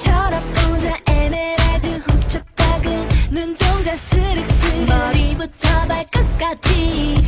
봄처럼 혼자 에메랄드 훔쳤다은 눈동자 스릭스릭 머리부터 발끝까지.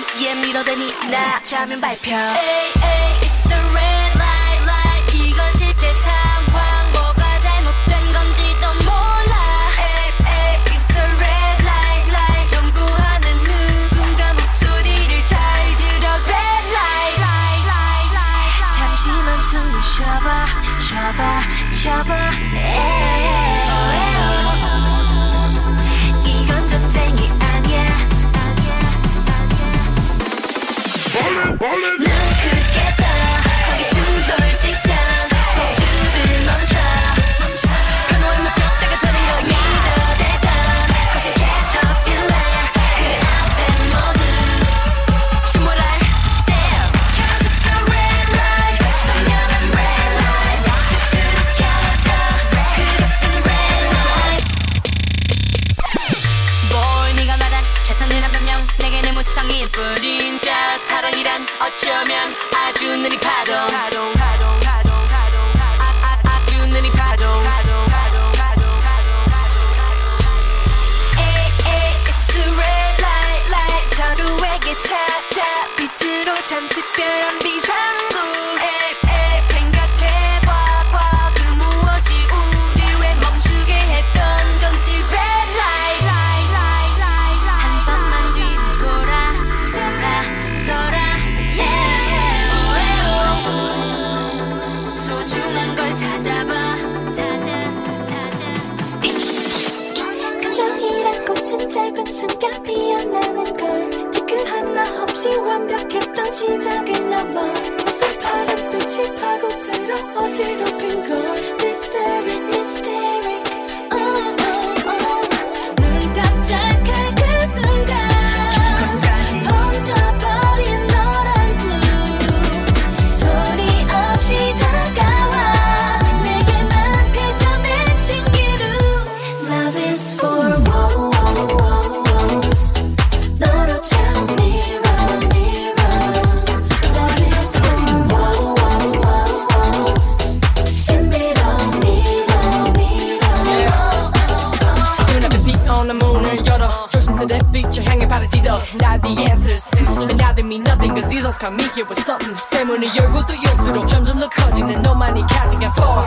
예, 위에 밀어대니 나 자면 발표. 에이 에이 it's the red light light. 이건 실제 상황. 뭐가 잘못된 건지도 몰라. 에이 에이 it's the red light light. 연구하는 누군가 목소리를 잘 들어. red light light light light. 잠시만 숨을 쉬어봐 쉬어봐 쉬어봐. Cause come me here with something 세문을 열고 또 열수록 점점 더 커지는 너만이 가득한 fall